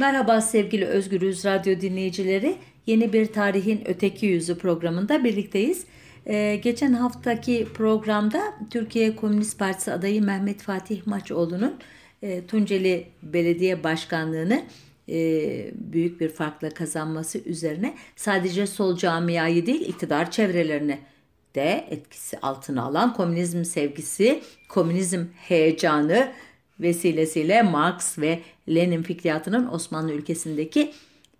Merhaba sevgili Özgürüz Radyo dinleyicileri. Yeni bir Tarihin Öteki Yüzü programında birlikteyiz. Ee, geçen haftaki programda Türkiye Komünist Partisi adayı Mehmet Fatih Maçoğlu'nun e, Tunceli Belediye Başkanlığı'nı e, büyük bir farkla kazanması üzerine sadece sol camiayı değil iktidar çevrelerini de etkisi altına alan komünizm sevgisi, komünizm heyecanı vesilesiyle Marx ve Lenin fikriyatının Osmanlı ülkesindeki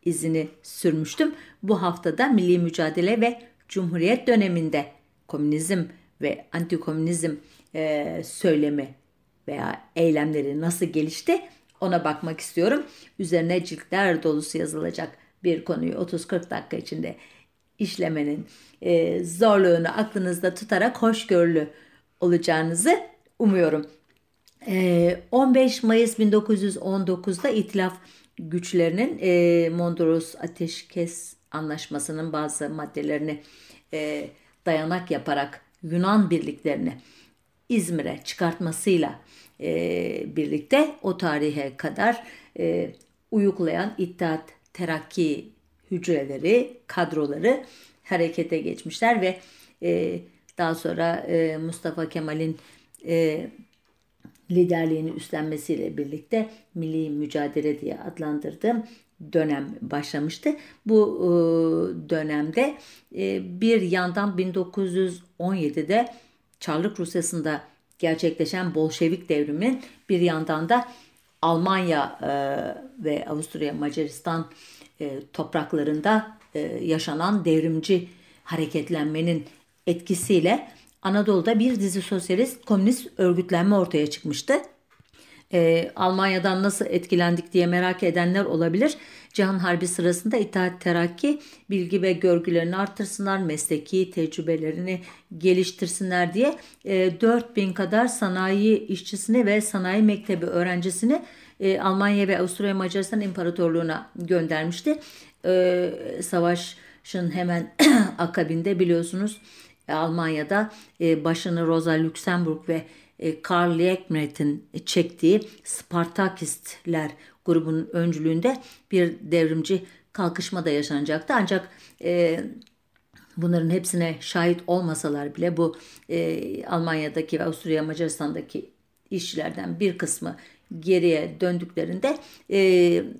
izini sürmüştüm. Bu haftada milli mücadele ve cumhuriyet döneminde komünizm ve antikomünizm e, söylemi veya eylemleri nasıl gelişti ona bakmak istiyorum. Üzerine ciltler dolusu yazılacak bir konuyu 30-40 dakika içinde işlemenin e, zorluğunu aklınızda tutarak hoşgörülü olacağınızı umuyorum. E, 15 Mayıs 1919'da İtilaf güçlerinin e, Mondros Ateşkes Anlaşması'nın bazı maddelerini e, dayanak yaparak Yunan birliklerini İzmir'e çıkartmasıyla e, birlikte o tarihe kadar uyuklayan İttihat Terakki hücreleri, kadroları harekete geçmişler ve daha sonra Mustafa Kemal'in liderliğini üstlenmesiyle birlikte milli mücadele diye adlandırdığım dönem başlamıştı. Bu e, dönemde e, bir yandan 1917'de Çarlık Rusyası'nda gerçekleşen Bolşevik devrimin bir yandan da Almanya e, ve Avusturya Macaristan topraklarında yaşanan devrimci hareketlenmenin etkisiyle Anadolu'da bir dizi sosyalist komünist örgütlenme ortaya çıkmıştı. Ee, Almanya'dan nasıl etkilendik diye merak edenler olabilir. Cihan Harbi sırasında İttihat Terakki bilgi ve görgülerini artırsınlar, mesleki tecrübelerini geliştirsinler diye e, 4000 kadar sanayi işçisini ve sanayi mektebi öğrencisini e, Almanya ve Avusturya Macaristan İmparatorluğu'na göndermişti. E, savaşın hemen akabinde biliyorsunuz Almanya'da e, başını Rosa Luxemburg ve e, Karl Liebknecht'in çektiği Spartakistler grubunun öncülüğünde bir devrimci kalkışma da yaşanacaktı. Ancak e, bunların hepsine şahit olmasalar bile bu Almanya'daki ve Avusturya Macaristan'daki işçilerden bir kısmı geriye döndüklerinde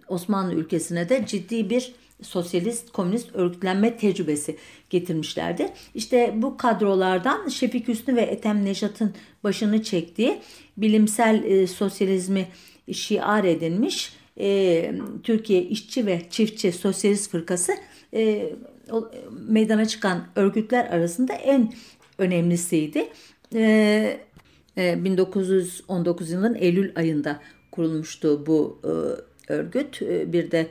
Osmanlı ülkesine de ciddi bir sosyalist komünist örgütlenme tecrübesi getirmişlerdi. İşte bu kadrolardan Şefik Hüsnü ve Ethem Nejat'ın başını çektiği bilimsel e, sosyalizmi şiar edinmiş e, Türkiye İşçi ve Çiftçi Sosyalist Fırkası e, o, meydana çıkan örgütler arasında en önemlisiydi. E, e, 1919 yılının Eylül ayında kurulmuştu bu e, örgüt. E, bir de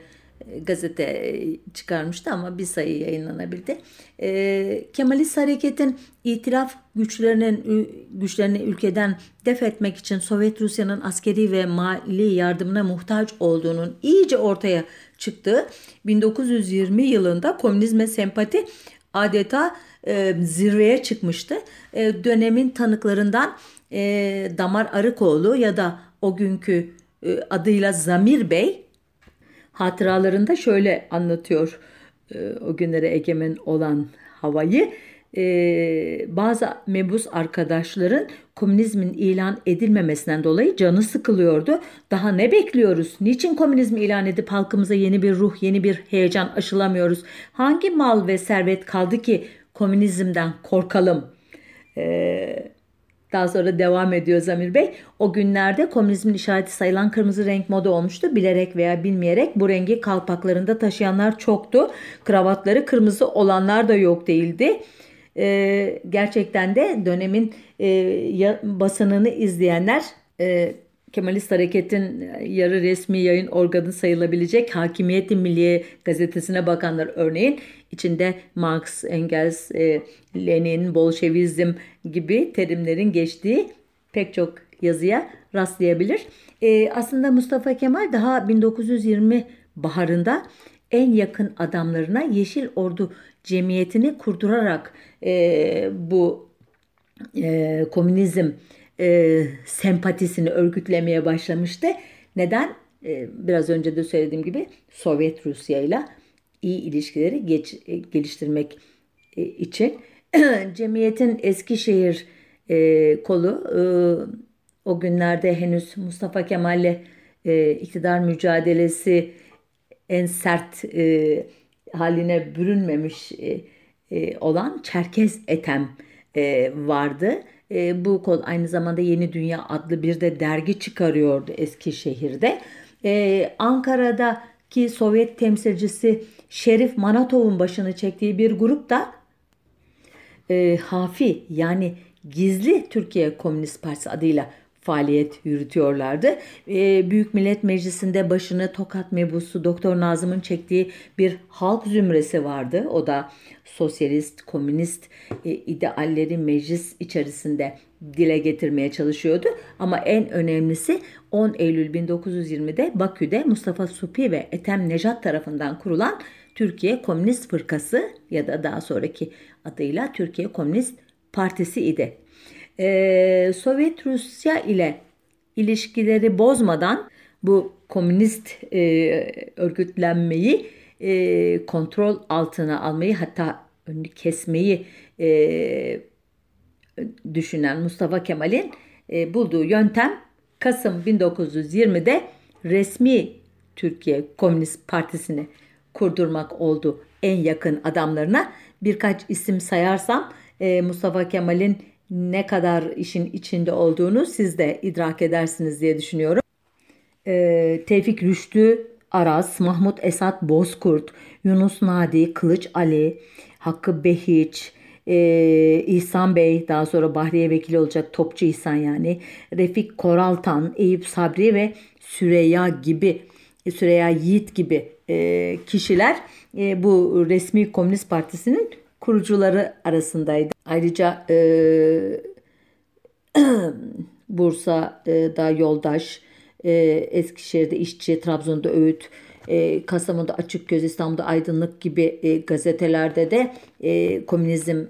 gazete çıkarmıştı ama bir sayı yayınlanabildi. E, Kemalist hareketin itiraf güçlerinin güçlerini ülkeden def etmek için Sovyet Rusya'nın askeri ve mali yardımına muhtaç olduğunun iyice ortaya çıktığı 1920 yılında komünizme sempati adeta e, zirveye çıkmıştı. E, dönemin tanıklarından e, Damar Arıkoğlu ya da o günkü e, adıyla Zamir Bey hatıralarında şöyle anlatıyor e, o günlere egemen olan havayı. E, bazı mebus arkadaşların komünizmin ilan edilmemesinden dolayı canı sıkılıyordu. Daha ne bekliyoruz? Niçin komünizmi ilan edip halkımıza yeni bir ruh, yeni bir heyecan aşılamıyoruz? Hangi mal ve servet kaldı ki komünizmden korkalım? Eee daha sonra devam ediyor Zamir Bey. O günlerde komünizmin işareti sayılan kırmızı renk moda olmuştu. Bilerek veya bilmeyerek bu rengi kalpaklarında taşıyanlar çoktu. Kravatları kırmızı olanlar da yok değildi. Ee, gerçekten de dönemin e, basınını izleyenler e, Kemalist Hareket'in e, yarı resmi yayın organı sayılabilecek Hakimiyeti Milliye gazetesine bakanlar örneğin içinde Marx, Engels, e, Lenin, Bolşevizm gibi terimlerin geçtiği pek çok yazıya rastlayabilir. E, aslında Mustafa Kemal daha 1920 baharında en yakın adamlarına Yeşil Ordu Cemiyeti'ni kurdurarak bu komünizm sempatisini örgütlemeye başlamıştı. Neden? e, biraz önce de söylediğim gibi Sovyet Rusya ile iyi ilişkileri geç, e, geliştirmek e, için cemiyetin Eskişehir e, kolu e, o günlerde henüz Mustafa Kemal'le e, iktidar mücadelesi en sert e, haline bürünmemiş e, e, olan Çerkez Etem e, vardı. E, bu kol aynı zamanda Yeni Dünya adlı bir de dergi çıkarıyordu Eskişehir'de. E, Ankara'daki Sovyet temsilcisi Şerif Manatov'un başını çektiği bir grup da e, Hafi yani gizli Türkiye Komünist Partisi adıyla faaliyet yürütüyorlardı. E, Büyük Millet Meclisi'nde başını Tokat mebusu Doktor Nazım'ın çektiği bir halk zümresi vardı. O da sosyalist, komünist e, idealleri meclis içerisinde dile getirmeye çalışıyordu. Ama en önemlisi 10 Eylül 1920'de Bakü'de Mustafa Supi ve Ethem Nejat tarafından kurulan Türkiye Komünist Fırkası ya da daha sonraki adıyla Türkiye Komünist Partisi idi. Ee, Sovyet Rusya ile ilişkileri bozmadan bu komünist e, örgütlenmeyi e, kontrol altına almayı hatta önünü kesmeyi e, düşünen Mustafa Kemal'in e, bulduğu yöntem Kasım 1920'de resmi Türkiye Komünist Partisi'ni kurdurmak oldu en yakın adamlarına. Birkaç isim sayarsam e, Mustafa Kemal'in ne kadar işin içinde olduğunu siz de idrak edersiniz diye düşünüyorum. E, Tevfik Rüştü Aras, Mahmut Esat Bozkurt, Yunus Nadi, Kılıç Ali, Hakkı Behiç, e, İhsan Bey daha sonra Bahriye Vekili olacak Topçu İhsan yani Refik Koraltan, Eyüp Sabri ve Süreyya gibi Süreyya Yiğit gibi e, kişiler e, bu resmi Komünist Partisi'nin kurucuları arasındaydı. Ayrıca e, Bursa'da Yoldaş, e, Eskişehir'de İşçi, Trabzon'da Öğüt, e, Kastamonu'da Açıkgöz, İstanbul'da Aydınlık gibi e, gazetelerde de e, komünizm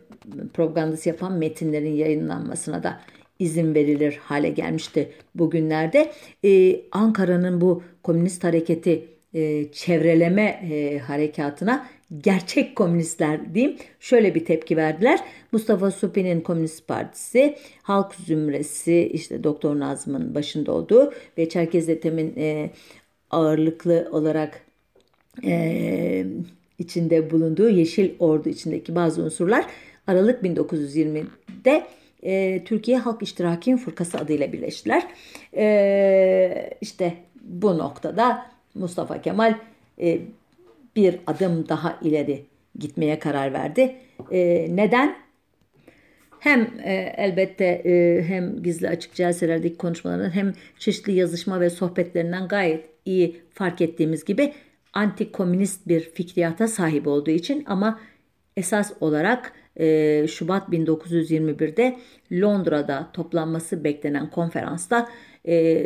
propagandası yapan metinlerin yayınlanmasına da izin verilir hale gelmişti bugünlerde. Ee, Ankara'nın bu komünist hareketi e, çevreleme e, harekatına gerçek komünistler diyeyim şöyle bir tepki verdiler. Mustafa Supi'nin Komünist Partisi, Halk Zümresi işte Doktor Nazım'ın başında olduğu ve Çerkez Ethem'in e, ağırlıklı olarak e, içinde bulunduğu Yeşil Ordu içindeki bazı unsurlar Aralık 1920'de e, Türkiye Halk İştiraki Fırkası adıyla birleştiler. E, işte bu noktada Mustafa Kemal e, bir adım daha ileri gitmeye karar verdi. E, neden? Hem e, elbette e, hem gizli açık celselerdeki konuşmalarından hem çeşitli yazışma ve sohbetlerinden gayet iyi fark ettiğimiz gibi anti-komünist bir fikriyata sahip olduğu için ama esas olarak e, Şubat 1921'de Londra'da toplanması beklenen konferansta e,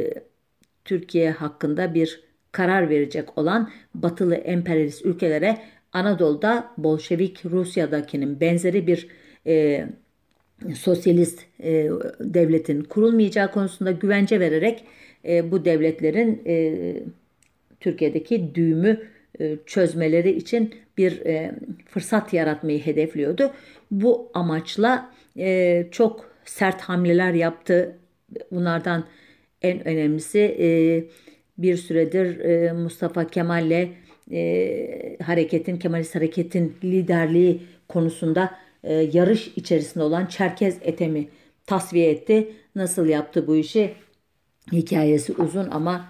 Türkiye hakkında bir karar verecek olan batılı emperyalist ülkelere Anadolu'da Bolşevik Rusya'dakinin benzeri bir e, sosyalist e, devletin kurulmayacağı konusunda güvence vererek e, bu devletlerin e, Türkiye'deki düğümü e, çözmeleri için bir e, fırsat yaratmayı hedefliyordu. Bu amaçla e, çok sert hamleler yaptı. Bunlardan en önemlisi bir süredir Mustafa Kemal'le hareketin, Kemalist hareketin liderliği konusunda yarış içerisinde olan Çerkez Etem'i tasfiye etti. Nasıl yaptı bu işi? Hikayesi uzun ama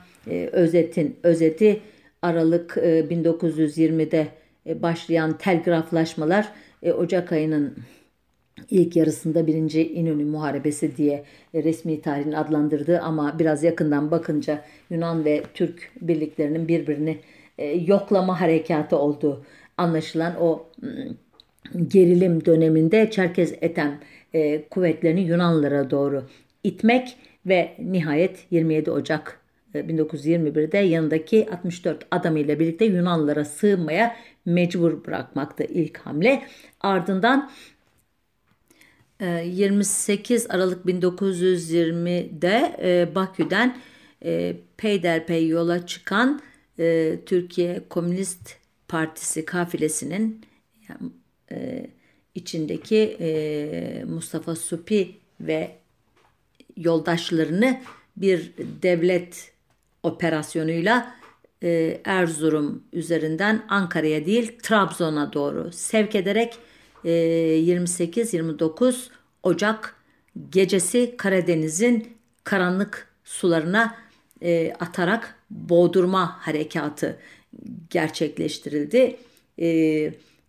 özetin özeti Aralık 1920'de e, e, başlayan telgraflaşmalar e, Ocak ayının ilk yarısında birinci İnönü Muharebesi diye resmi tarihin adlandırdığı ama biraz yakından bakınca Yunan ve Türk birliklerinin birbirini yoklama harekatı olduğu anlaşılan o gerilim döneminde Çerkez Etem kuvvetlerini Yunanlara doğru itmek ve nihayet 27 Ocak 1921'de yanındaki 64 adamıyla birlikte Yunanlılara sığınmaya mecbur bırakmakta ilk hamle. Ardından 28 e, Aralık 1920'de e, Bakü'den e, peyderpey yola çıkan e, Türkiye Komünist Partisi kafilesinin içindeki Mustafa Supi ve yoldaşlarını bir devlet operasyonuyla Erzurum üzerinden Ankara'ya değil Trabzon'a doğru sevk ederek 28-29 Ocak gecesi Karadeniz'in karanlık sularına e, atarak boğdurma harekatı gerçekleştirildi. E,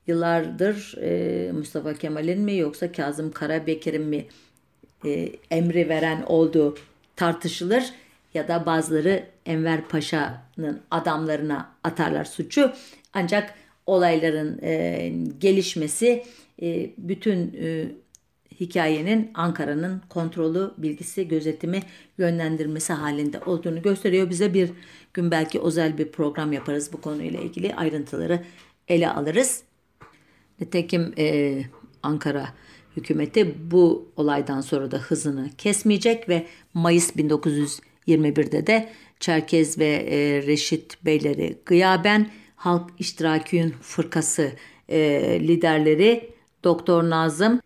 yıllardır e, Mustafa Kemal'in mi yoksa Kazım Karabekir'in mi e, emri veren olduğu tartışılır ya da bazıları Enver Paşa'nın adamlarına atarlar suçu. Ancak olayların e, gelişmesi e, bütün e, hikayenin Ankara'nın kontrolü, bilgisi, gözetimi, yönlendirmesi halinde olduğunu gösteriyor. Bize bir gün belki özel bir program yaparız bu konuyla ilgili ayrıntıları ele alırız. Nitekim e, Ankara hükümeti bu olaydan sonra da hızını kesmeyecek ve Mayıs 1921'de de Çerkez ve e, Reşit Beyleri gıyaben Halk İştirakiyün Fırkası e, liderleri Doktor Nazım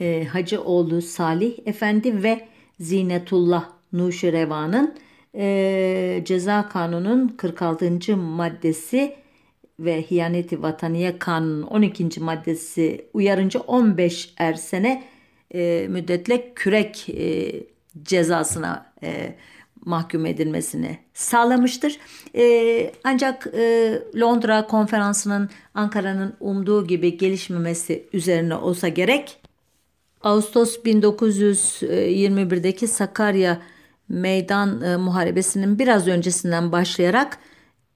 e, Hacıoğlu Salih Efendi ve Zinetullah Nuşireva'nın e, Ceza Kanunu'nun 46. maddesi ve Hiyaneti Vataniye Kanunu'nun 12. maddesi uyarınca 15 er sene e, müddetle kürek e, cezasına e, mahkum edilmesini sağlamıştır. E, ancak e, Londra konferansının Ankara'nın umduğu gibi gelişmemesi üzerine olsa gerek Ağustos 1921'deki Sakarya Meydan e, Muharebesi'nin biraz öncesinden başlayarak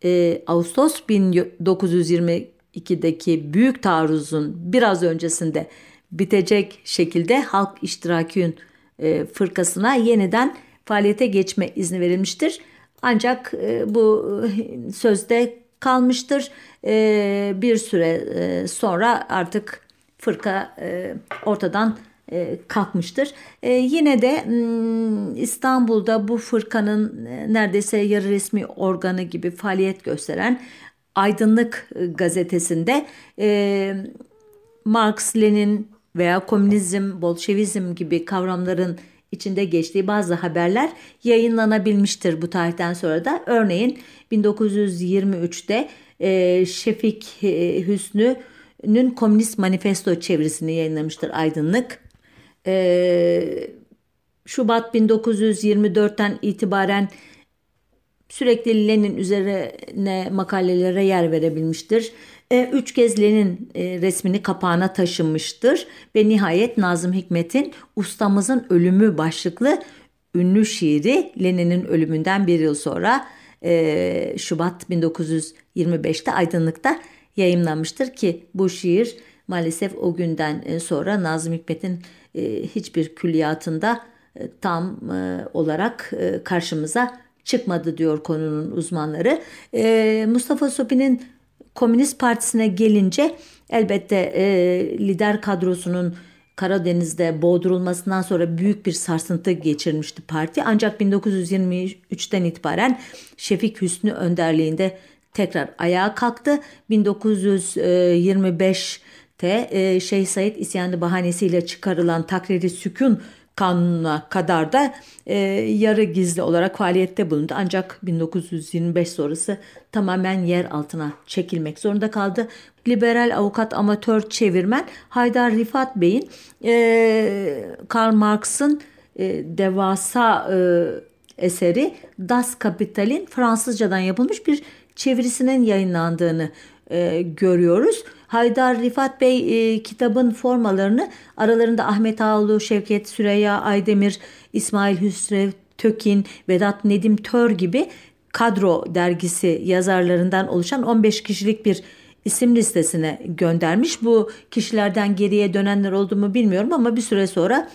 e, Ağustos 1922'deki büyük taarruzun biraz öncesinde bitecek şekilde Halk İştirakiyün e, fırkasına yeniden faaliyete geçme izni verilmiştir. Ancak e, bu e, sözde kalmıştır. E, bir süre e, sonra artık fırka e, ortadan e, kalkmıştır. E, yine de hmm, İstanbul'da bu fırkanın e, neredeyse yarı resmi organı gibi faaliyet gösteren Aydınlık gazetesinde Marx, Lenin veya komünizm, bolşevizm gibi kavramların içinde geçtiği bazı haberler yayınlanabilmiştir bu tarihten sonra da. Örneğin 1923'te Şefik Hüsnü'nün Komünist Manifesto çevirisini yayınlamıştır Aydınlık. Ee, Şubat 1924'ten itibaren sürekli Lenin üzerine makalelere yer verebilmiştir. Ee, üç kez Lenin e, resmini kapağına taşınmıştır ve nihayet Nazım Hikmet'in Ustamızın Ölümü başlıklı ünlü şiiri Lenin'in ölümünden bir yıl sonra e, Şubat 1925'te Aydınlık'ta yayımlanmıştır ki bu şiir maalesef o günden sonra Nazım Hikmet'in e, hiçbir külliyatında e, tam e, olarak karşımıza çıkmadı diyor konunun uzmanları. Mustafa Sopi'nin Komünist Partisi'ne gelince elbette lider kadrosunun Karadeniz'de boğdurulmasından sonra büyük bir sarsıntı geçirmişti parti. Ancak 1923'ten itibaren Şefik Hüsnü önderliğinde tekrar ayağa kalktı. 1925 Te e, Şeyh Said isyanı bahanesiyle çıkarılan takriri sükun kanununa kadar da e, yarı gizli olarak faaliyette bulundu. Ancak 1925 sonrası tamamen yer altına çekilmek zorunda kaldı. Liberal avukat amatör çevirmen Haydar Rifat Bey'in e, Karl Marx'ın e, devasa e, eseri Das Kapital'in Fransızcadan yapılmış bir çevirisinin yayınlandığını e, görüyoruz. Haydar Rifat Bey e, kitabın formalarını aralarında Ahmet Ağoğlu, Şevket Süreyya Aydemir, İsmail Hüsrev Tökin, Vedat Nedim Tör gibi kadro dergisi yazarlarından oluşan 15 kişilik bir isim listesine göndermiş. Bu kişilerden geriye dönenler oldu mu bilmiyorum ama bir süre sonra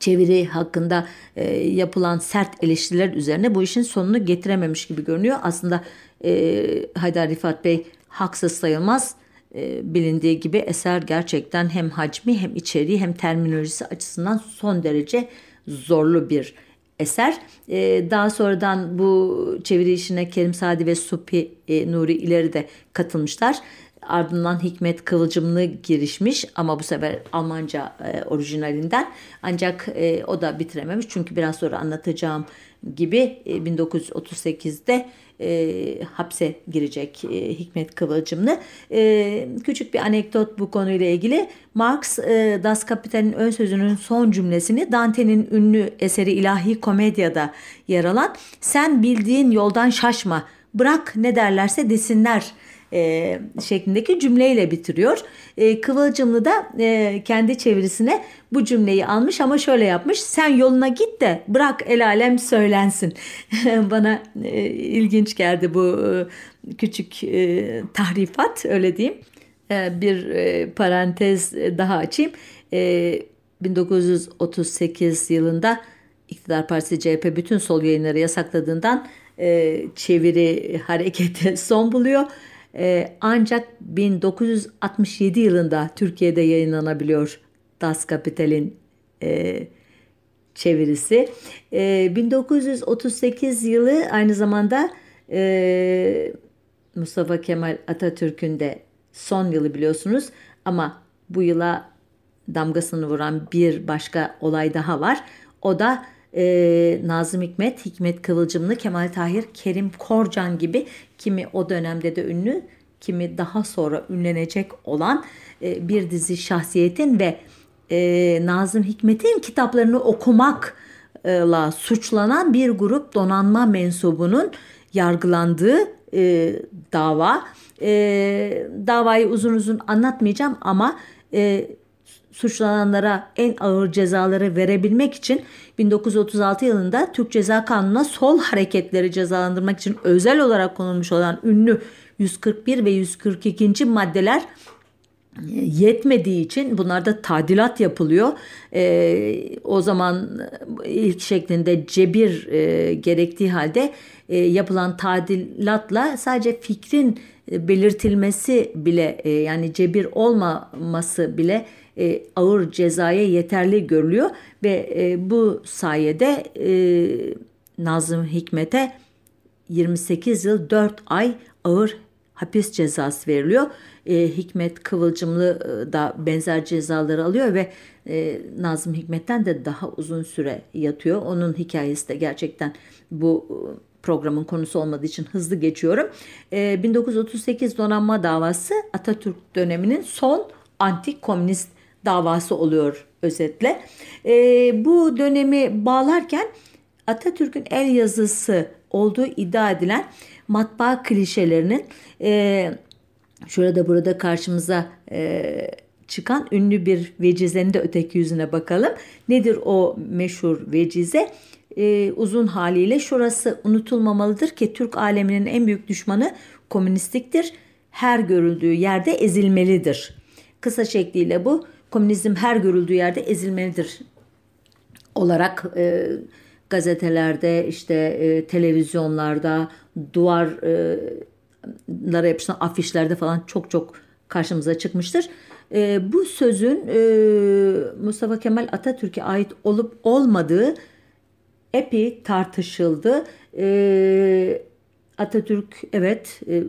çeviri hakkında e, yapılan sert eleştiriler üzerine bu işin sonunu getirememiş gibi görünüyor. Aslında e, Haydar Rifat Bey haksız sayılmaz. E, bilindiği gibi eser gerçekten hem hacmi hem içeriği hem terminolojisi açısından son derece zorlu bir eser. E, daha sonradan bu çeviri işine Kerim Sadi ve Supi e, Nuri ileri de katılmışlar. Ardından Hikmet Kıvılcımlı girişmiş ama bu sefer Almanca e, orijinalinden. Ancak e, o da bitirememiş çünkü biraz sonra anlatacağım gibi e, 1938'de e, hapse girecek e, Hikmet Kıvılcımlı. E, küçük bir anekdot bu konuyla ilgili. Marx e, Das Kapital'in ön sözünün son cümlesini Dante'nin ünlü eseri İlahi Komedya'da yer alan sen bildiğin yoldan şaşma bırak ne derlerse desinler e, şeklindeki cümleyle bitiriyor. E, Kıvılcımlı da e, kendi çevirisine bu cümleyi almış ama şöyle yapmış. Sen yoluna git de bırak el alem söylensin. Bana e, ilginç geldi bu e, küçük e, tahrifat öyle diyeyim. E, bir e, parantez daha açayım. E, 1938 yılında İktidar Partisi CHP bütün sol yayınları yasakladığından e, çeviri hareketi son buluyor e, ancak 1967 yılında Türkiye'de yayınlanabiliyor Das Kapital'in e, çevirisi. E, 1938 yılı aynı zamanda e, Mustafa Kemal Atatürk'ün de son yılı biliyorsunuz ama bu yıla damgasını vuran bir başka olay daha var. O da e, Nazım Hikmet, Hikmet Kıvılcımlı, Kemal Tahir, Kerim Korcan gibi kimi o dönemde de ünlü, kimi daha sonra ünlenecek olan e, bir dizi şahsiyetin ve e, Nazım Hikmet'in kitaplarını okumakla suçlanan bir grup donanma mensubunun yargılandığı e, dava. E, davayı uzun uzun anlatmayacağım ama e, suçlananlara en ağır cezaları verebilmek için 1936 yılında Türk Ceza Kanunu'na sol hareketleri cezalandırmak için özel olarak konulmuş olan ünlü 141 ve 142. maddeler e, yetmediği için bunlarda tadilat yapılıyor. E, o zaman ilk şeklinde cebir e, gerektiği halde e, yapılan tadilatla sadece fikrin e, belirtilmesi bile e, yani cebir olmaması bile e, ağır cezaya yeterli görülüyor ve e, bu sayede e, Nazım Hikmet'e 28 yıl 4 ay ağır hapis cezası veriliyor. E, Hikmet Kıvılcımlı e, da benzer cezaları alıyor ve e, Nazım Hikmet'ten de daha uzun süre yatıyor. Onun hikayesi de gerçekten bu e, programın konusu olmadığı için hızlı geçiyorum. E, 1938 donanma davası Atatürk döneminin son anti komünist davası oluyor özetle. E, bu dönemi bağlarken Atatürk'ün el yazısı olduğu iddia edilen matbaa klişelerinin e, şurada burada karşımıza e, çıkan ünlü bir vecizenin de öteki yüzüne bakalım. Nedir o meşhur vecize? Ee, uzun haliyle şurası unutulmamalıdır ki Türk aleminin en büyük düşmanı komünistliktir. Her görüldüğü yerde ezilmelidir. Kısa şekliyle bu komünizm her görüldüğü yerde ezilmelidir olarak e, gazetelerde işte e, televizyonlarda duvarlara yapışan afişlerde falan çok çok karşımıza çıkmıştır. E, bu sözün e, Mustafa Kemal Atatürk'e ait olup olmadığı epi tartışıldı. E, Atatürk evet e,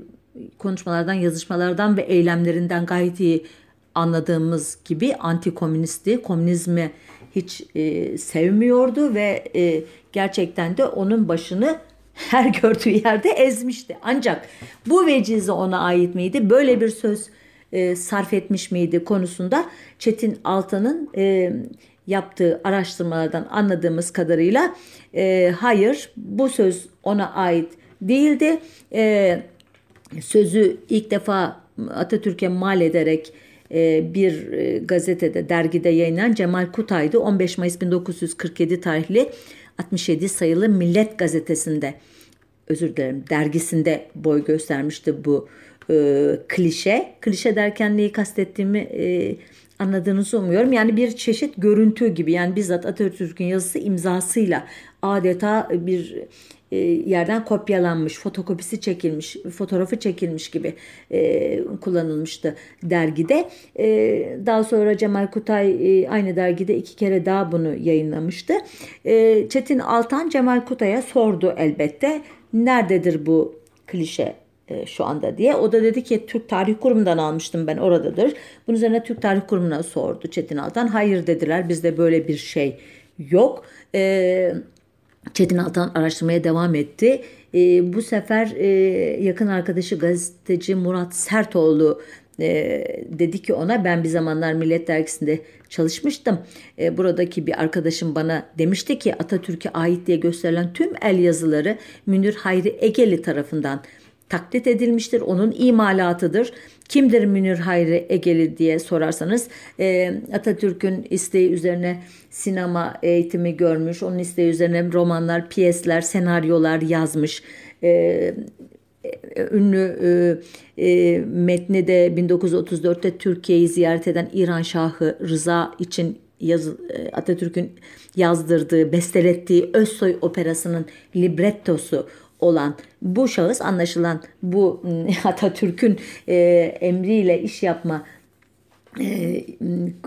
konuşmalardan, yazışmalardan ve eylemlerinden gayet iyi anladığımız gibi anti-komünisti, komünizmi hiç e, sevmiyordu ve e, gerçekten de onun başını her gördüğü yerde ezmişti. Ancak bu vecize ona ait miydi? Böyle bir söz e, sarf etmiş miydi konusunda Çetin Altan'ın e, yaptığı araştırmalardan anladığımız kadarıyla e, hayır bu söz ona ait değildi. E, sözü ilk defa Atatürk'e mal ederek bir e, gazetede, dergide yayınlanan Cemal Kutay'dı. 15 Mayıs 1947 tarihli 67 sayılı Millet gazetesinde özür dilerim dergisinde boy göstermişti bu e, klişe. Klişe derken neyi kastettiğimi e, anladığınızı umuyorum. Yani bir çeşit görüntü gibi yani bizzat Atatürk'ün yazısı imzasıyla adeta bir e, yerden kopyalanmış, fotokopisi çekilmiş, fotoğrafı çekilmiş gibi e, kullanılmıştı dergide. E, daha sonra Cemal Kutay e, aynı dergide iki kere daha bunu yayınlamıştı. E, Çetin Altan Cemal Kutay'a sordu elbette nerededir bu klişe e, şu anda diye. O da dedi ki Türk Tarih Kurumu'ndan almıştım ben oradadır. Bunun üzerine Türk Tarih Kurumu'na sordu Çetin Altan. Hayır dediler bizde böyle bir şey yok. Eee Çetin Altan araştırmaya devam etti. E, bu sefer e, yakın arkadaşı gazeteci Murat Sertoğlu e, dedi ki ona ben bir zamanlar Millet Dergisi'nde çalışmıştım. E, buradaki bir arkadaşım bana demişti ki Atatürk'e ait diye gösterilen tüm el yazıları Münir Hayri Egeli tarafından taklit edilmiştir. Onun imalatıdır. Kimdir Münir Hayri Egeli diye sorarsanız e, Atatürk'ün isteği üzerine sinema eğitimi görmüş. Onun isteği üzerine romanlar, piyesler, senaryolar yazmış. E, ünlü e, e, metni de 1934'te Türkiye'yi ziyaret eden İran Şahı Rıza için yaz, e, Atatürk'ün yazdırdığı, bestelettiği Özsoy Operası'nın librettosu olan bu şahıs anlaşılan bu Atatürk'ün e, emriyle iş yapma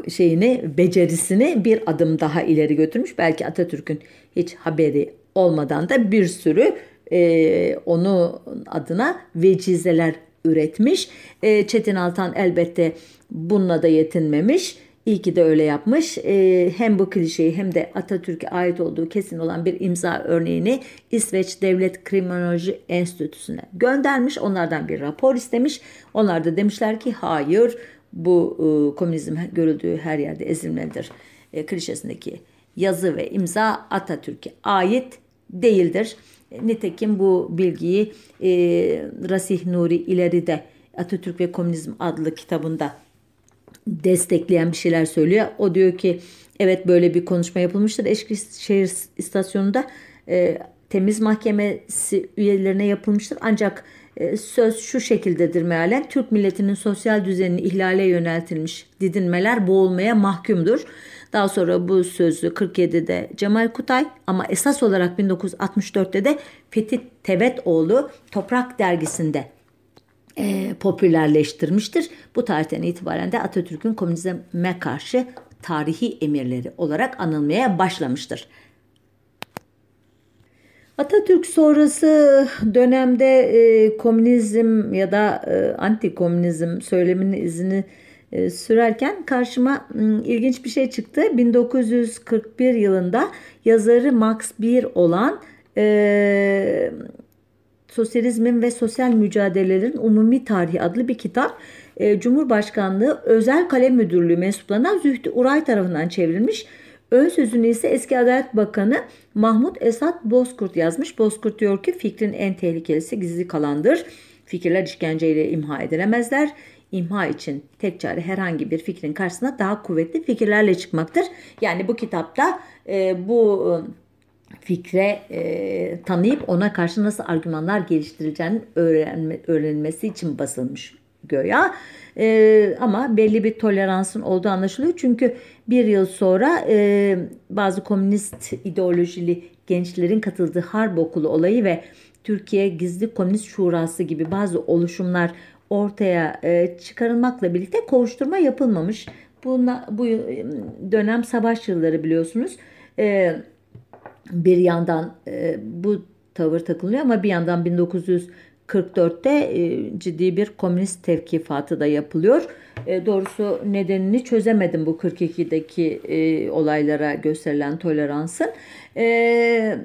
şeyini becerisini bir adım daha ileri götürmüş. Belki Atatürk'ün hiç haberi olmadan da bir sürü e, onu adına vecizeler üretmiş. E, Çetin Altan elbette bununla da yetinmemiş İyi ki de öyle yapmış. E, hem bu klişeyi hem de Atatürk'e ait olduğu kesin olan bir imza örneğini İsveç Devlet Kriminoloji Enstitüsü'ne göndermiş. Onlardan bir rapor istemiş. Onlar da demişler ki hayır bu e, komünizm görüldüğü her yerde ezilmelidir. E, klişesindeki yazı ve imza Atatürk'e ait değildir. E, nitekim bu bilgiyi e, Rasih Nuri ileride Atatürk ve Komünizm adlı kitabında destekleyen bir şeyler söylüyor. O diyor ki evet böyle bir konuşma yapılmıştır. Eskişehir istasyonunda e, temiz mahkemesi üyelerine yapılmıştır. Ancak e, söz şu şekildedir mealen. Türk milletinin sosyal düzenini ihlale yöneltilmiş didinmeler boğulmaya mahkumdur. Daha sonra bu sözü 47'de Cemal Kutay ama esas olarak 1964'te de Fethi Tevetoğlu Toprak dergisinde e, popülerleştirmiştir. Bu tarihten itibaren de Atatürk'ün komünizme karşı tarihi emirleri olarak anılmaya başlamıştır. Atatürk sonrası dönemde e, komünizm ya da e, anti komünizm söyleminin izini e, sürerken karşıma m, ilginç bir şey çıktı. 1941 yılında yazarı Max Bir olan e, Sosyalizmin ve Sosyal Mücadelelerin Umumi Tarihi adlı bir kitap e, Cumhurbaşkanlığı Özel Kalem Müdürlüğü mensuplarından Zühtü Uray tarafından çevrilmiş. Ön sözünü ise eski Adalet Bakanı Mahmut Esat Bozkurt yazmış. Bozkurt diyor ki fikrin en tehlikelisi gizli kalandır. Fikirler işkenceyle imha edilemezler. İmha için tek çare herhangi bir fikrin karşısına daha kuvvetli fikirlerle çıkmaktır. Yani bu kitapta e, bu fikre e, tanıyıp ona karşı nasıl argümanlar geliştirileceğini öğrenme, öğrenilmesi için basılmış göya. E, ama belli bir toleransın olduğu anlaşılıyor. Çünkü bir yıl sonra e, bazı komünist ideolojili gençlerin katıldığı harp okulu olayı ve Türkiye Gizli Komünist Şurası gibi bazı oluşumlar ortaya e, çıkarılmakla birlikte kovuşturma yapılmamış. Buna, bu dönem savaş yılları biliyorsunuz. E, bir yandan e, bu tavır takılıyor ama bir yandan 1944'te e, ciddi bir komünist tevkifatı da yapılıyor. E, doğrusu nedenini çözemedim bu 42'deki e, olaylara gösterilen toleransın. E,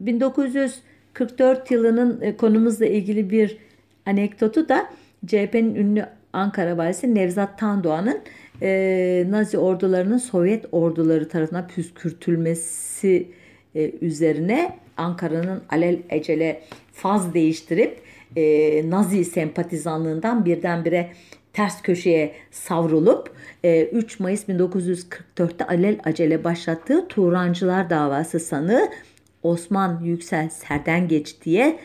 1944 yılının e, konumuzla ilgili bir anekdotu da CHP'nin ünlü Ankara valisi Nevzat Tandoğan'ın e, Nazi ordularının Sovyet orduları tarafından püskürtülmesi e, üzerine Ankara'nın alel ecele faz değiştirip e, Nazi sempatizanlığından birdenbire ters köşeye savrulup e, 3 Mayıs 1944'te alel acele başlattığı Turancılar davası sanığı Osman Yüksel Serdengeç diye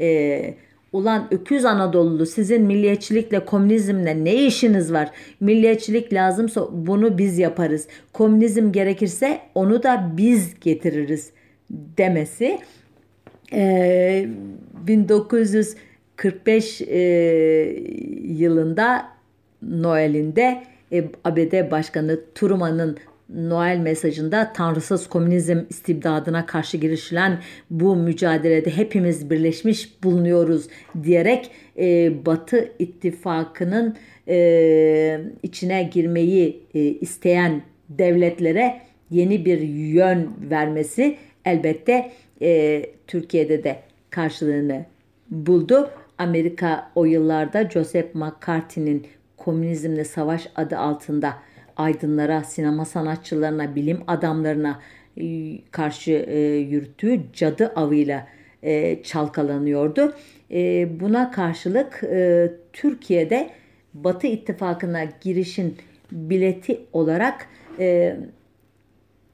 e, Ulan öküz Anadolulu sizin milliyetçilikle komünizmle ne işiniz var? Milliyetçilik lazımsa bunu biz yaparız. Komünizm gerekirse onu da biz getiririz demesi e, 1945 e, yılında Noel'inde e, ABD Başkanı Truman'ın Noel mesajında tanrısız komünizm istibdadına karşı girişilen bu mücadelede hepimiz birleşmiş bulunuyoruz diyerek e, Batı ittifakının e, içine girmeyi e, isteyen devletlere yeni bir yön vermesi elbette e, Türkiye'de de karşılığını buldu. Amerika o yıllarda Joseph McCarthy'nin komünizmle savaş adı altında aydınlara, sinema sanatçılarına, bilim adamlarına e, karşı e, yürüttüğü cadı avıyla e, çalkalanıyordu. Buna karşılık Türkiye'de Batı ittifakına girişin bileti olarak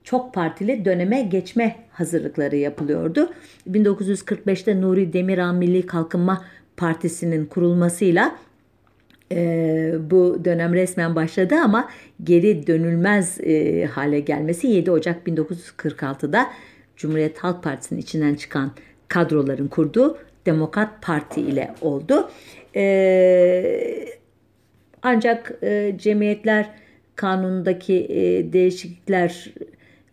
çok partili döneme geçme hazırlıkları yapılıyordu. 1945'te Nuri Demirağ Milli Kalkınma Partisi'nin kurulmasıyla e, bu dönem resmen başladı ama geri dönülmez e, hale gelmesi 7 Ocak 1946'da Cumhuriyet Halk Partisi'nin içinden çıkan kadroların kurduğu Demokrat Parti ile oldu. E, ancak e, cemiyetler kanunundaki e, değişiklikler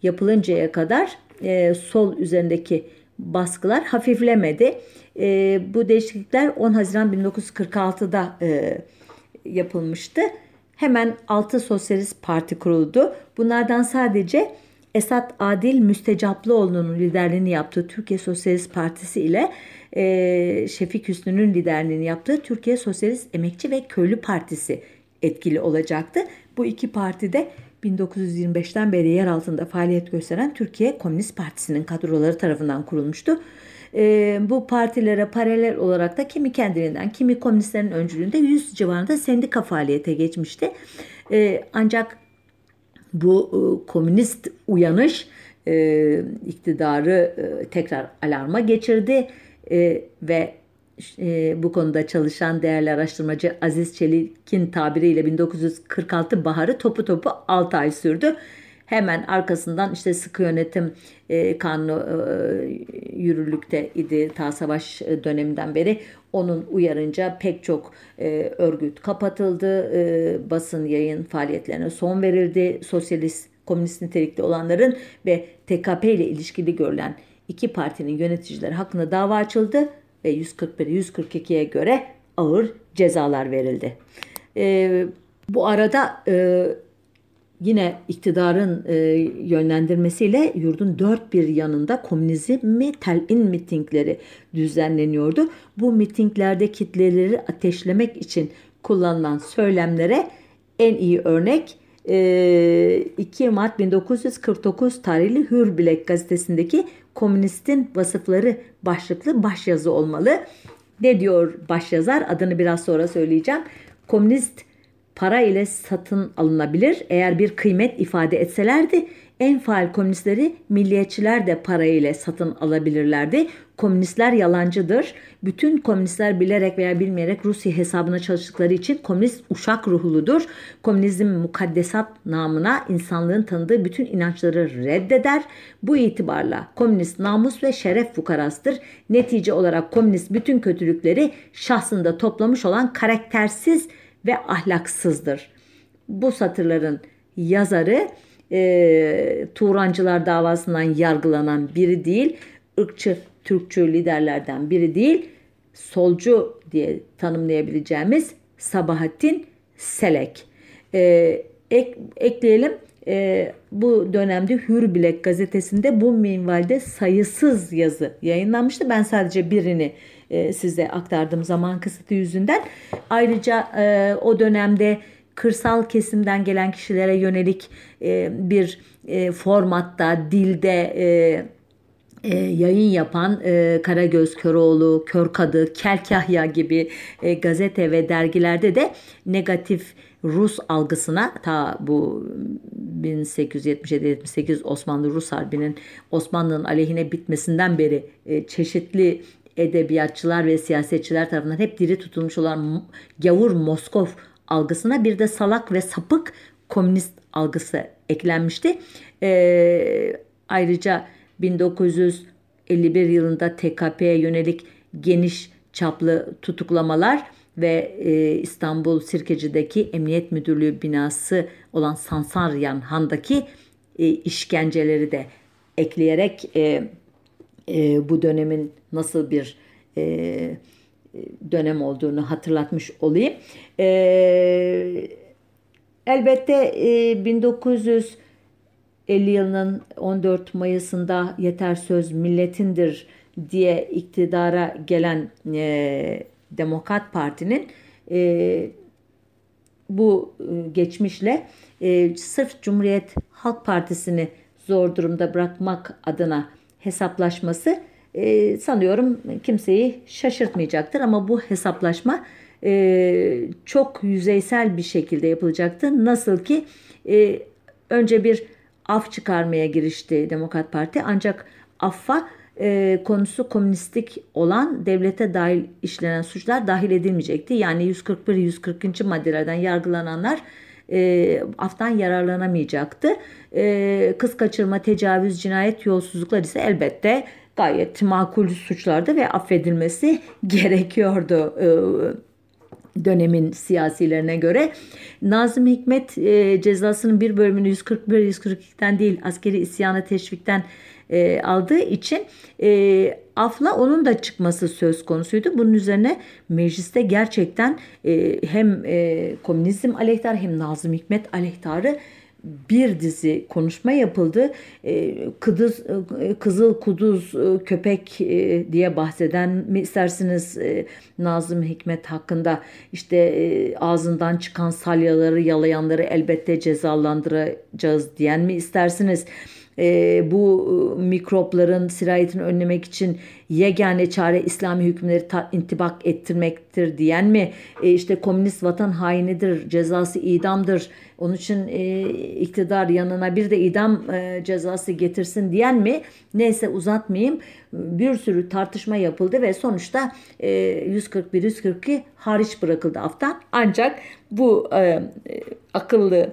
yapılıncaya kadar e, sol üzerindeki baskılar hafiflemedi. E, bu değişiklikler 10 Haziran 1946'da e, yapılmıştı. Hemen 6 Sosyalist Parti kuruldu. Bunlardan sadece Esat Adil Müstecaplıoğlu'nun liderliğini yaptığı Türkiye Sosyalist Partisi ile e, Şefik Hüsnü'nün liderliğini yaptığı Türkiye Sosyalist Emekçi ve Köylü Partisi etkili olacaktı. Bu iki parti de 1925'ten beri yer altında faaliyet gösteren Türkiye Komünist Partisi'nin kadroları tarafından kurulmuştu e, bu partilere paralel olarak da kimi kendiliğinden kimi komünistlerin öncülüğünde 100 civarında sendika faaliyete geçmişti. E, ancak bu e, komünist uyanış e, iktidarı e, tekrar alarma geçirdi e, ve e, bu konuda çalışan değerli araştırmacı Aziz Çelik'in tabiriyle 1946 baharı topu topu 6 ay sürdü. Hemen arkasından işte sıkı yönetim e, kanunu e, yürürlükte idi ta savaş e, döneminden beri. Onun uyarınca pek çok e, örgüt kapatıldı. E, basın yayın faaliyetlerine son verildi. Sosyalist, komünist nitelikli olanların ve TKP ile ilişkili görülen iki partinin yöneticileri hakkında dava açıldı ve 141-142'ye göre ağır cezalar verildi. E, bu arada e, yine iktidarın e, yönlendirmesiyle yurdun dört bir yanında komünizmi telin mitingleri düzenleniyordu. Bu mitinglerde kitleleri ateşlemek için kullanılan söylemlere en iyi örnek 2 e, Mart 1949 tarihli Hür Bilek gazetesindeki komünistin vasıfları başlıklı başyazı olmalı. Ne diyor başyazar? Adını biraz sonra söyleyeceğim. Komünist para ile satın alınabilir. Eğer bir kıymet ifade etselerdi en faal komünistleri milliyetçiler de para ile satın alabilirlerdi. Komünistler yalancıdır. Bütün komünistler bilerek veya bilmeyerek Rusya hesabına çalıştıkları için komünist uşak ruhludur. Komünizm mukaddesat namına insanlığın tanıdığı bütün inançları reddeder. Bu itibarla komünist namus ve şeref fukarasıdır. Netice olarak komünist bütün kötülükleri şahsında toplamış olan karaktersiz ve ahlaksızdır. Bu satırların yazarı e, Turancılar davasından yargılanan biri değil, ırkçı Türkçü liderlerden biri değil, solcu diye tanımlayabileceğimiz Sabahattin Selek. E, ek, ekleyelim e, bu dönemde Hür Bilek gazetesinde bu minvalde sayısız yazı yayınlanmıştı. Ben sadece birini e, size aktardım zaman kısıtı yüzünden. Ayrıca e, o dönemde kırsal kesimden gelen kişilere yönelik e, bir e, formatta, dilde e, e, yayın yapan e, Karagöz Köroğlu, Kör Kadı, Kelkahya gibi e, gazete ve dergilerde de negatif Rus algısına ta bu 1877-78 Osmanlı-Rus Harbi'nin Osmanlı'nın aleyhine bitmesinden beri e, çeşitli edebiyatçılar ve siyasetçiler tarafından hep diri tutulmuş olan gavur Moskov algısına bir de salak ve sapık komünist algısı eklenmişti. E, ayrıca 1951 yılında TKP'ye yönelik geniş çaplı tutuklamalar ve e, İstanbul Sirkeci'deki Emniyet Müdürlüğü binası olan Sansaryan Han'daki e, işkenceleri de ekleyerek e, e, bu dönemin nasıl bir e, dönem olduğunu hatırlatmış olayım. E, elbette e, 1950 yılının 14 Mayıs'ında yeter söz milletindir diye iktidara gelen e, Demokrat Parti'nin e, bu e, geçmişle e, sırf Cumhuriyet Halk Partisi'ni zor durumda bırakmak adına hesaplaşması e, sanıyorum kimseyi şaşırtmayacaktır ama bu hesaplaşma e, çok yüzeysel bir şekilde yapılacaktı. Nasıl ki e, önce bir af çıkarmaya girişti Demokrat Parti ancak affa e, konusu komünistik olan devlete dahil işlenen suçlar dahil edilmeyecekti. Yani 141-140. maddelerden yargılananlar e, aftan yararlanamayacaktı. E, kız kaçırma, tecavüz, cinayet, yolsuzluklar ise elbette gayet makul suçlardı ve affedilmesi gerekiyordu. E, dönemin siyasilerine göre Nazım Hikmet e, cezasının bir bölümünü 141-142'den değil askeri isyanı teşvikten e, aldığı için e, afla onun da çıkması söz konusuydu. Bunun üzerine mecliste gerçekten e, hem e, komünizm aleyhtarı hem Nazım Hikmet aleyhtarı bir dizi konuşma yapıldı. E, Kıdız, e, Kızıl Kuduz e, Köpek diye bahseden mi istersiniz Nazım Hikmet hakkında işte ağzından çıkan salyaları yalayanları elbette cezalandıracağız diyen mi istersiniz? E, bu e, mikropların sirayetini önlemek için yegane çare İslami hükümleri ta, intibak ettirmektir diyen mi? E, işte komünist vatan hainidir, cezası idamdır. Onun için e, iktidar yanına bir de idam e, cezası getirsin diyen mi? Neyse uzatmayayım. Bir sürü tartışma yapıldı ve sonuçta e, 141-142 hariç bırakıldı aftan. Ancak bu e, akıllı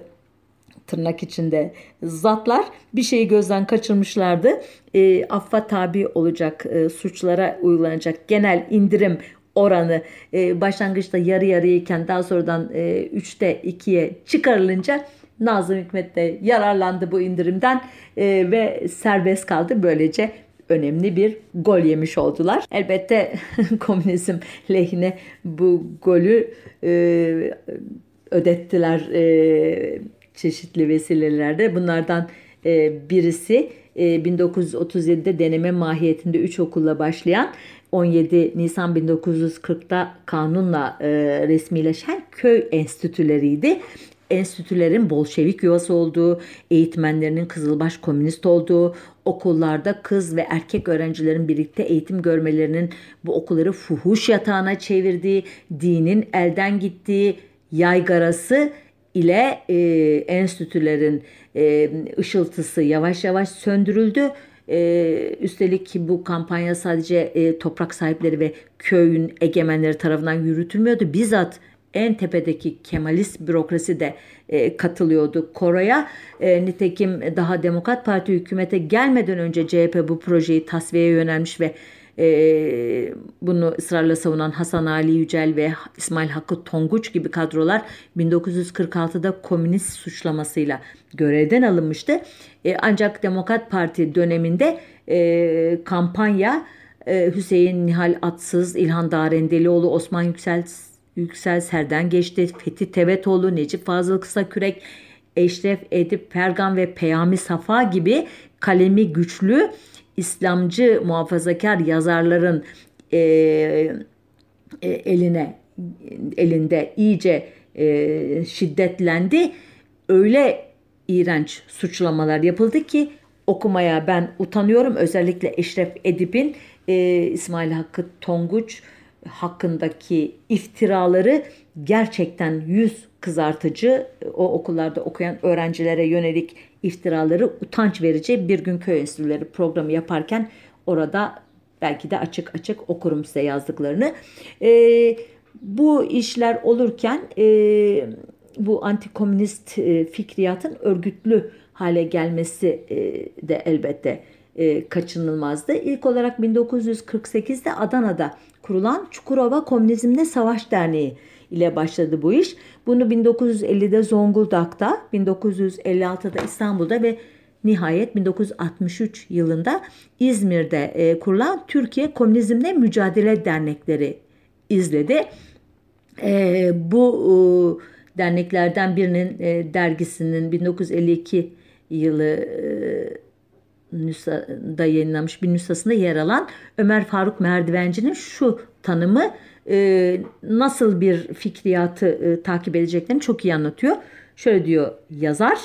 tırnak içinde zatlar bir şeyi gözden kaçırmışlardı. E, affa tabi olacak e, suçlara uygulanacak genel indirim oranı e, başlangıçta yarı yarıyayken daha sonradan e, 3'te 2'ye çıkarılınca Nazım Hikmet de yararlandı bu indirimden e, ve serbest kaldı. Böylece önemli bir gol yemiş oldular. Elbette komünizm lehine bu golü e, ödettiler e, çeşitli vesilelerle. Bunlardan e, birisi e, 1937'de deneme mahiyetinde 3 okulla başlayan 17 Nisan 1940'da kanunla e, resmileşen köy enstitüleriydi. Enstitülerin Bolşevik yuvası olduğu, eğitmenlerinin Kızılbaş komünist olduğu, okullarda kız ve erkek öğrencilerin birlikte eğitim görmelerinin bu okulları fuhuş yatağına çevirdiği, dinin elden gittiği yaygarası ile e, enstitülerin e, ışıltısı yavaş yavaş söndürüldü. E, üstelik bu kampanya sadece e, toprak sahipleri ve köyün egemenleri tarafından yürütülmüyordu. Bizzat en tepedeki Kemalist bürokrasi de e, katılıyordu koroya. E, nitekim daha Demokrat Parti hükümete gelmeden önce CHP bu projeyi tasfiyeye yönelmiş ve e, bunu ısrarla savunan Hasan Ali Yücel ve İsmail Hakkı Tonguç gibi kadrolar 1946'da komünist suçlamasıyla görevden alınmıştı. E, ancak Demokrat Parti döneminde e, kampanya e, Hüseyin Nihal Atsız, İlhan Darendelioğlu, Osman Yüksel Yüksel Serden geçti. Fethi Tevetoğlu, Necip Fazıl Kısakürek, Eşref Edip Pergan ve Peyami Safa gibi kalemi güçlü İslamcı muhafazakar yazarların e, eline elinde iyice e, şiddetlendi. Öyle iğrenç suçlamalar yapıldı ki okumaya ben utanıyorum. Özellikle Eşref Edip'in e, İsmail Hakkı Tonguç hakkındaki iftiraları gerçekten yüz kızartıcı. O okullarda okuyan öğrencilere yönelik iftiraları utanç verici bir gün köy enstitüleri programı yaparken orada belki de açık açık okurum size yazdıklarını. E, bu işler olurken e, bu antikomünist e, fikriyatın örgütlü hale gelmesi e, de elbette e, kaçınılmazdı. İlk olarak 1948'de Adana'da kurulan Çukurova Komünizmle Savaş Derneği ile başladı bu iş. Bunu 1950'de Zonguldak'ta, 1956'da İstanbul'da ve nihayet 1963 yılında İzmir'de e, kurulan Türkiye Komünizmle Mücadele Dernekleri izledi. E, bu e, derneklerden birinin e, dergisinin 1952 yılı e, nüshada yayınlanmış bir nüshasında yer alan Ömer Faruk Merdivenci'nin şu tanımı e, nasıl bir fikriyatı e, takip edeceklerini çok iyi anlatıyor. Şöyle diyor yazar,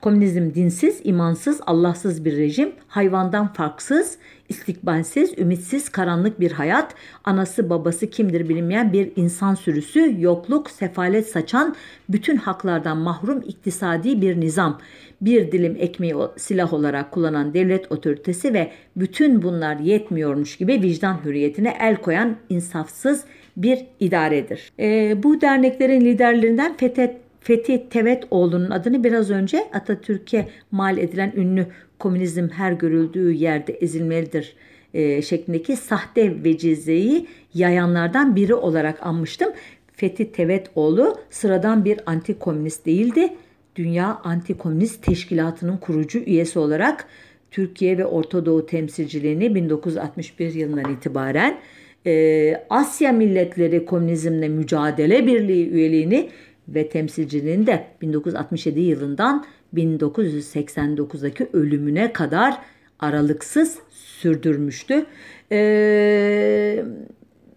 komünizm dinsiz, imansız, Allahsız bir rejim, hayvandan farksız, istikbalsiz, ümitsiz, karanlık bir hayat, anası babası kimdir bilinmeyen bir insan sürüsü, yokluk, sefalet saçan, bütün haklardan mahrum iktisadi bir nizam, bir dilim ekmeği silah olarak kullanan devlet otoritesi ve bütün bunlar yetmiyormuş gibi vicdan hürriyetine el koyan insafsız bir idaredir. E, bu derneklerin liderlerinden Fethet Fethi Tevetoğlu'nun adını biraz önce Atatürk'e mal edilen ünlü komünizm her görüldüğü yerde ezilmelidir e, şeklindeki sahte vecizeyi yayanlardan biri olarak anmıştım. Fethi Tevetoğlu sıradan bir anti-komünist değildi. Dünya Anti-Komünist Teşkilatı'nın kurucu üyesi olarak Türkiye ve Orta Doğu temsilciliğini 1961 yılından itibaren e, Asya Milletleri Komünizmle Mücadele Birliği üyeliğini ve temsilciliğini de 1967 yılından 1989'daki ölümüne kadar aralıksız sürdürmüştü. Ee,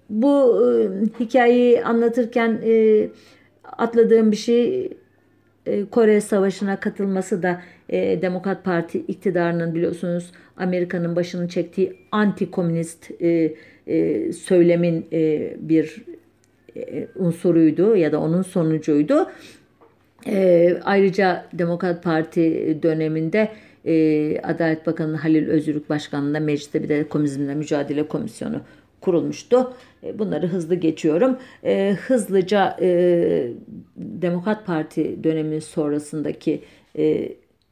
bu e, hikayeyi anlatırken e, atladığım bir şey e, Kore Savaşı'na katılması da e, Demokrat Parti iktidarının biliyorsunuz Amerika'nın başını çektiği anti-komünist e, e, söylemin e, bir unsuruydu ya da onun sonucuydu. E, ayrıca Demokrat Parti döneminde e, Adalet Bakanı Halil Özürük Başkanlığı'nda mecliste bir de Komünizmle Mücadele Komisyonu kurulmuştu. E, bunları hızlı geçiyorum. E, hızlıca e, Demokrat Parti dönemi sonrasındaki e,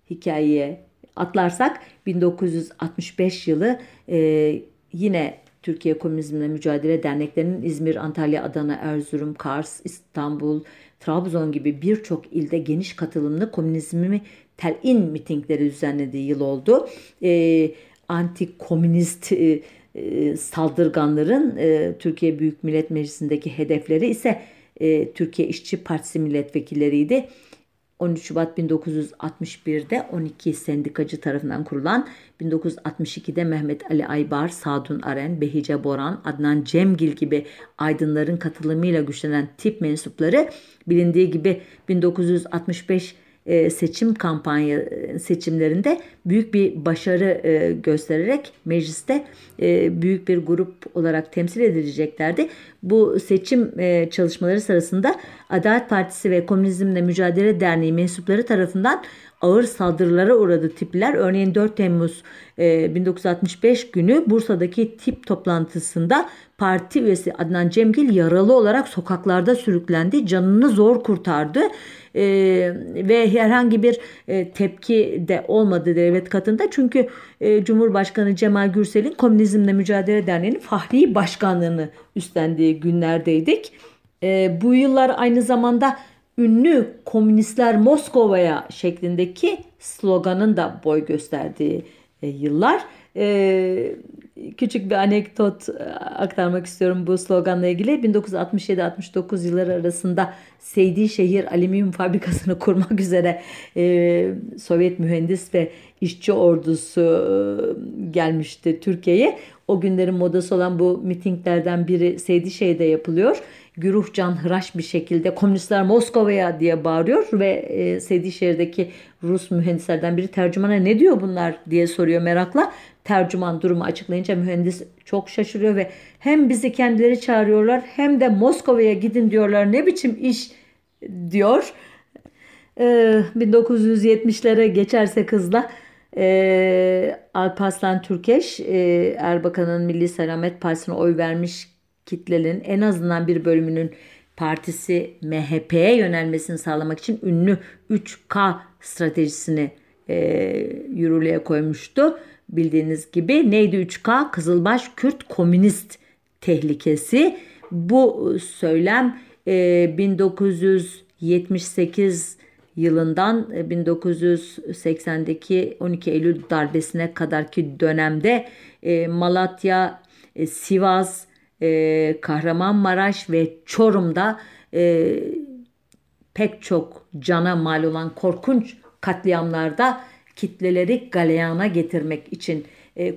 hikayeye atlarsak 1965 yılı e, yine Türkiye Komünizmle Mücadele Derneklerinin İzmir, Antalya, Adana, Erzurum, Kars, İstanbul, Trabzon gibi birçok ilde geniş katılımlı komünizmi telin mitingleri düzenlediği yıl oldu. E, anti-komünist e, e, saldırganların e, Türkiye Büyük Millet Meclisi'ndeki hedefleri ise e, Türkiye İşçi Partisi milletvekilleriydi. 13 Şubat 1961'de 12 sendikacı tarafından kurulan 1962'de Mehmet Ali Aybar, Sadun Aren, Behice Boran, Adnan Cemgil gibi aydınların katılımıyla güçlenen tip mensupları bilindiği gibi 1965 e, seçim kampanya e, seçimlerinde büyük bir başarı e, göstererek mecliste büyük bir grup olarak temsil edileceklerdi. Bu seçim çalışmaları sırasında Adalet Partisi ve Komünizmle Mücadele Derneği mensupları tarafından ağır saldırılara uğradı tipler. Örneğin 4 Temmuz 1965 günü Bursa'daki tip toplantısında parti üyesi Adnan Cemgil yaralı olarak sokaklarda sürüklendi. Canını zor kurtardı e, ve herhangi bir e, tepki de olmadı devlet katında. Çünkü e, Cumhurbaşkanı Cemal Gürsel'in Komünizmle Mücadele Derneği'nin fahri başkanlığını üstlendiği günlerdeydik. E, bu yıllar aynı zamanda ünlü komünistler Moskova'ya şeklindeki sloganın da boy gösterdiği e, yıllar. E, küçük bir anekdot e, aktarmak istiyorum bu sloganla ilgili. 1967-69 yılları arasında Seydi Şehir Alüminyum Fabrikası'nı kurmak üzere e, Sovyet mühendis ve işçi ordusu e, gelmişti Türkiye'ye. O günlerin modası olan bu mitinglerden biri Seydişehir'de yapılıyor. Güruh can hıraş bir şekilde komünistler Moskova'ya diye bağırıyor ve e, Seydişehir'deki Rus mühendislerden biri tercümana ne diyor bunlar diye soruyor merakla. Tercüman durumu açıklayınca mühendis çok şaşırıyor ve hem bizi kendileri çağırıyorlar hem de Moskova'ya gidin diyorlar ne biçim iş diyor. Ee, 1970'lere geçerse hızla e, Alparslan Türkeş e, Erbakan'ın Milli Selamet Partisi'ne oy vermiş kitlelerin en azından bir bölümünün partisi MHP'ye yönelmesini sağlamak için ünlü 3K stratejisini e, yürürlüğe koymuştu. bildiğiniz gibi. Neydi 3K? Kızılbaş Kürt Komünist tehlikesi. Bu söylem 1978 e, yılından 1980'deki 12 Eylül darbesine kadarki dönemde e, Malatya, e, Sivas, Kahramanmaraş ve Çorum'da pek çok cana mal olan korkunç katliamlarda kitleleri galeyana getirmek için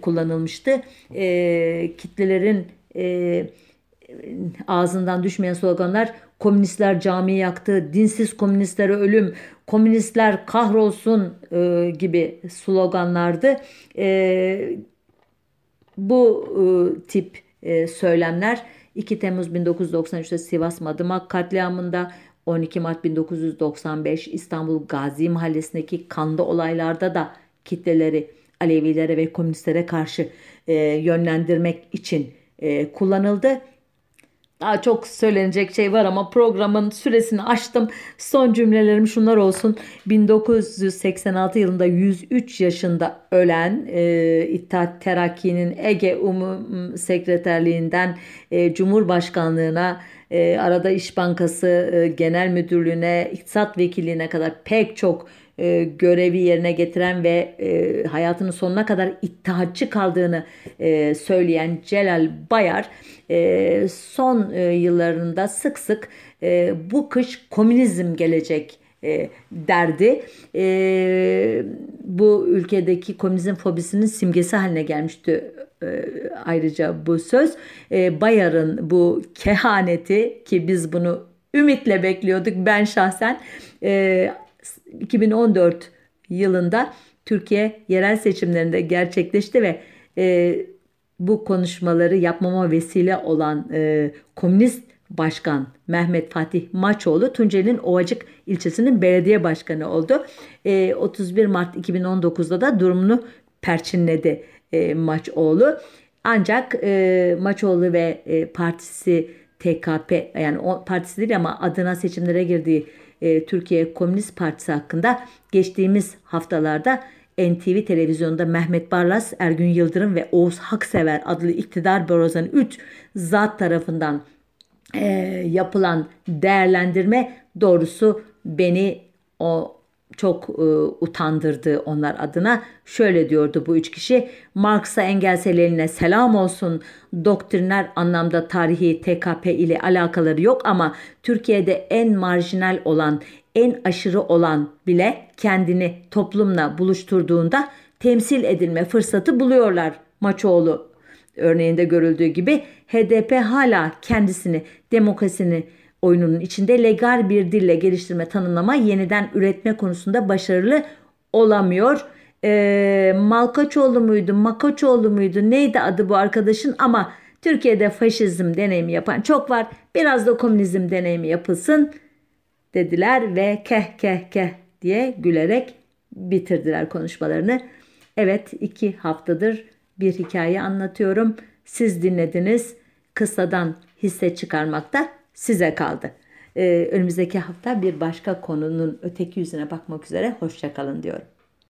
kullanılmıştı. Kitlelerin ağzından düşmeyen sloganlar komünistler cami yaktı, dinsiz komünistlere ölüm, komünistler kahrolsun e, gibi sloganlardı. E, bu e, tip e, söylemler 2 Temmuz 1993'te Sivas Madımak katliamında 12 Mart 1995 İstanbul Gazi Mahallesi'ndeki kanlı olaylarda da kitleleri Alevilere ve komünistlere karşı e, yönlendirmek için e, kullanıldı. Daha çok söylenecek şey var ama programın süresini açtım. Son cümlelerim şunlar olsun. 1986 yılında 103 yaşında ölen e, İttihat Terakki'nin Ege Umum Sekreterliğinden e, Cumhurbaşkanlığına e, arada İş Bankası e, Genel Müdürlüğüne, İktisat Vekilliğine kadar pek çok e, görevi yerine getiren ve e, hayatının sonuna kadar ittihatçı kaldığını e, söyleyen Celal Bayar e, son e, yıllarında sık sık e, bu kış komünizm gelecek e, derdi. E, bu ülkedeki komünizm fobisinin simgesi haline gelmişti e, ayrıca bu söz. E, Bayar'ın bu kehaneti ki biz bunu ümitle bekliyorduk ben şahsen e, 2014 yılında Türkiye yerel seçimlerinde gerçekleşti ve e, bu konuşmaları yapmama vesile olan e, komünist başkan Mehmet Fatih Maçoğlu Tunceli'nin Ovacık ilçesinin belediye başkanı oldu. E, 31 Mart 2019'da da durumunu perçinledi e, Maçoğlu. Ancak e, Maçoğlu ve e, partisi TKP yani o partisi değil ama adına seçimlere girdiği e, Türkiye Komünist Partisi hakkında geçtiğimiz haftalarda NTV televizyonda Mehmet Barlas, Ergün Yıldırım ve Oğuz Haksever adlı iktidar bürozunun 3 zat tarafından e, yapılan değerlendirme doğrusu beni o çok e, utandırdı onlar adına. Şöyle diyordu bu üç kişi. Marx'a Engels'e Lenin'e selam olsun. Doktriner anlamda tarihi TKP ile alakaları yok ama Türkiye'de en marjinal olan, en aşırı olan bile kendini toplumla buluşturduğunda temsil edilme fırsatı buluyorlar Maçoğlu örneğinde görüldüğü gibi HDP hala kendisini demokrasini oyununun içinde legal bir dille geliştirme, tanımlama, yeniden üretme konusunda başarılı olamıyor. E, Malkaçoğlu muydu, Makaçoğlu muydu neydi adı bu arkadaşın ama Türkiye'de faşizm deneyimi yapan çok var. Biraz da komünizm deneyimi yapılsın dediler ve keh keh keh diye gülerek bitirdiler konuşmalarını. Evet iki haftadır bir hikaye anlatıyorum. Siz dinlediniz. Kısadan hisse çıkarmakta size kaldı. Ee, önümüzdeki hafta bir başka konunun öteki yüzüne bakmak üzere. Hoşçakalın diyorum.